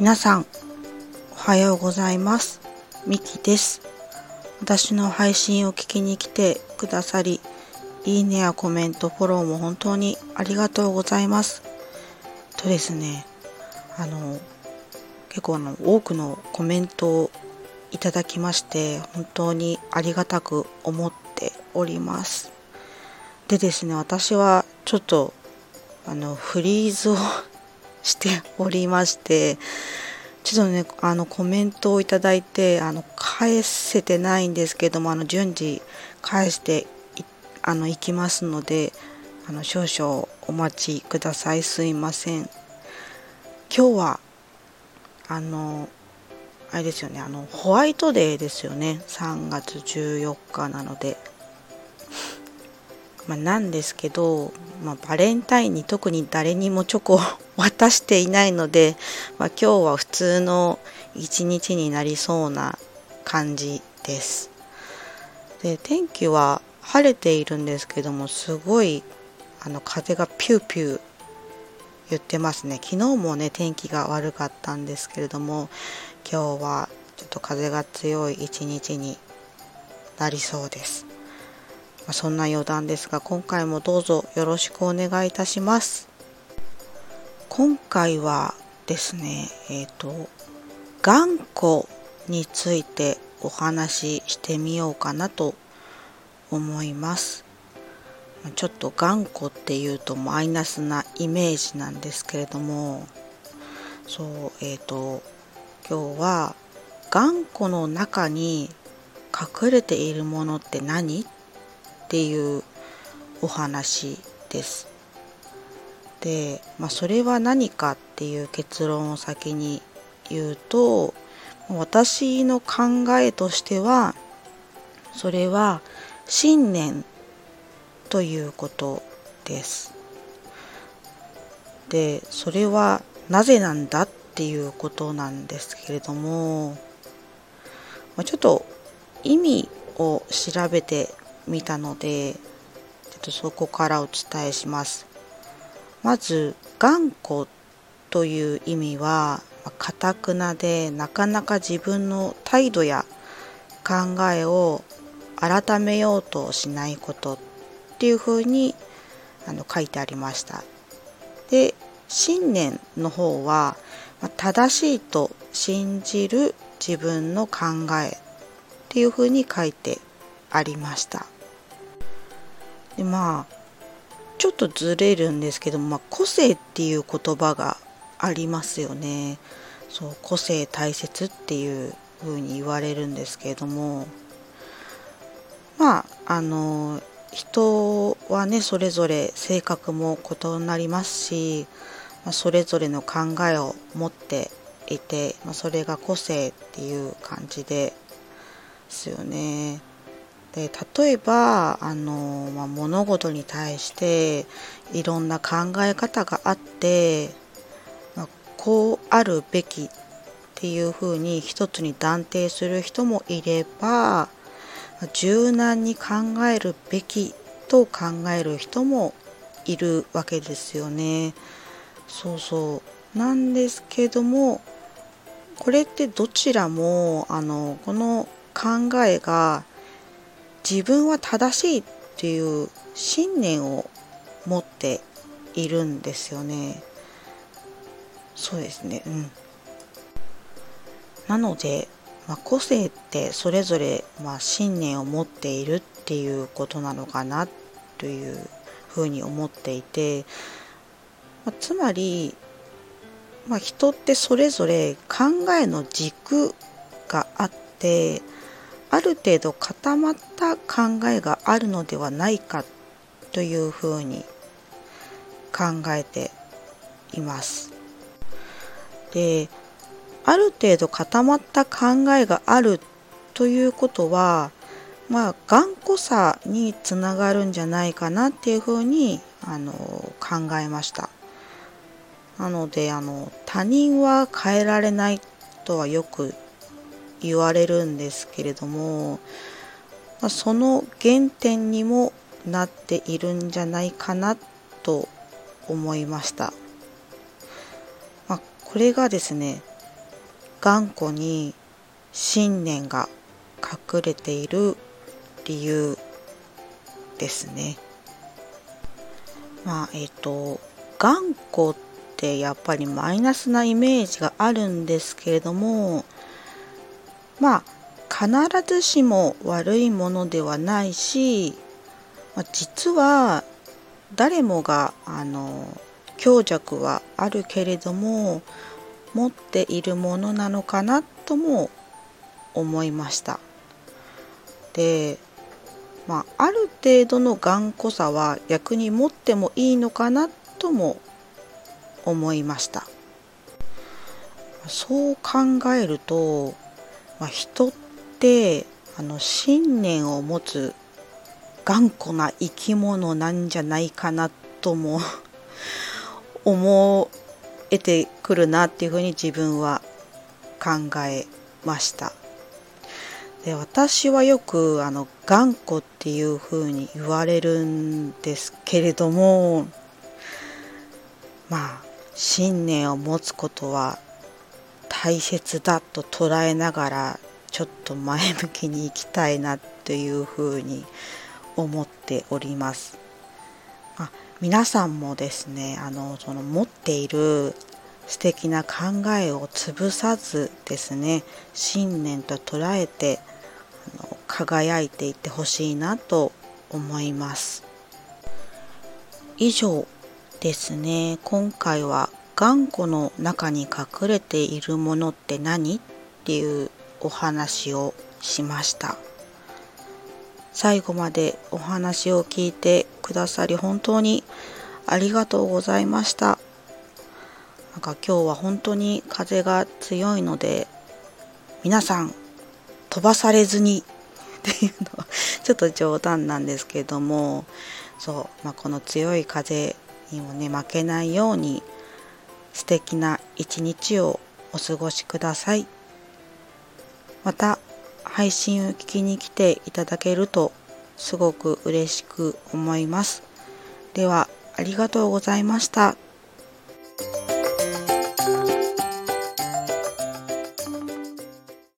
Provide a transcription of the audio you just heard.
皆さん、おはようございます。ミキです。私の配信を聞きに来てくださり、いいねやコメント、フォローも本当にありがとうございます。とですね、あの、結構あの、多くのコメントをいただきまして、本当にありがたく思っております。でですね、私はちょっと、あの、フリーズをしておりまして、ちょっとね、あの、コメントをいただいて、あの、返せてないんですけども、あの、順次返してい、あの、いきますので、あの、少々お待ちください。すいません。今日は、あの、あれですよね、あの、ホワイトデーですよね。3月14日なので。まあ、なんですけど、まあ、バレンタインに特に誰にもチョコを 渡していないので、まあ、今日は普通の一日になりそうな感じです。で天気は晴れているんですけどもすごいあの風がピューピュー言ってますね昨日もね天気が悪かったんですけれども今日はちょっと風が強い一日になりそうです。まあ、そんな余談ですが今回もどうぞよろしくお願いいたします。今回はですねえっ、ー、と頑固についてお話ししてみようかなと思います。ちょっと頑固っていうとマイナスなイメージなんですけれどもそうえっ、ー、と今日は頑固の中に隠れているものって何？っていうお話です。で、まあ、それは何かっていう結論を先に言うと私の考えとしてはそれは信念ということです。でそれはなぜなんだっていうことなんですけれどもまちょっと意味を調べて見たのでちょっとそこからお伝えします。まず頑固という意味はかたくなでなかなか自分の態度や考えを改めようとしないことっていうふうにあの書いてありました。で信念の方は正しいと信じる自分の考えっていうふうに書いてありました。でまあちょっとずれるんですけど、まあ、個性っていう言葉がありますよねそう個性大切っていう風に言われるんですけれどもまああの人はねそれぞれ性格も異なりますし、まあ、それぞれの考えを持っていて、まあ、それが個性っていう感じですよね。で例えばあの、まあ、物事に対していろんな考え方があって、まあ、こうあるべきっていうふうに一つに断定する人もいれば柔軟に考えるべきと考える人もいるわけですよね。そうそうなんですけどもこれってどちらもあのこの考えが自分は正しいっていう信念を持っているんですよね。そうですね。うん。なので、まあ、個性ってそれぞれ、まあ、信念を持っているっていうことなのかなというふうに思っていて、まあ、つまり、まあ、人ってそれぞれ考えの軸があってある程度固まった考えがあるのではないかというふうに考えています。である程度固まった考えがあるということはまあ頑固さにつながるんじゃないかなっていうふうにあの考えました。なのであの他人は変えられないとはよく言われるんですけれども、まあ、その原点にもなっているんじゃないかなと思いました。まあ、これがですね頑固に信念が隠れている理由ですね。まあえっ、ー、と頑固ってやっぱりマイナスなイメージがあるんですけれどもまあ必ずしも悪いものではないし、まあ、実は誰もがあの強弱はあるけれども持っているものなのかなとも思いました。でまあある程度の頑固さは逆に持ってもいいのかなとも思いました。そう考えると、まあ、人ってあの信念を持つ頑固な生き物なんじゃないかなとも 思えてくるなっていうふうに自分は考えました。で私はよくあの頑固っていうふうに言われるんですけれどもまあ信念を持つことは大切だと捉えながらちょっと前向きにいきたいなというふうに思っております。あ皆さんもですねあのその持っている素敵な考えを潰さずですね信念と捉えてあの輝いていってほしいなと思います以上ですね今回は頑固の中に隠れているものって何っていうお話をしました。最後までお話を聞いてくださり本当にありがとうございました。なんか今日は本当に風が強いので皆さん飛ばされずにっていうのはちょっと冗談なんですけどもそう、まあ、この強い風にもね負けないように素敵な一日をお過ごしください。また配信を聞きに来ていただけるとすごく嬉しく思います。では、ありがとうございました。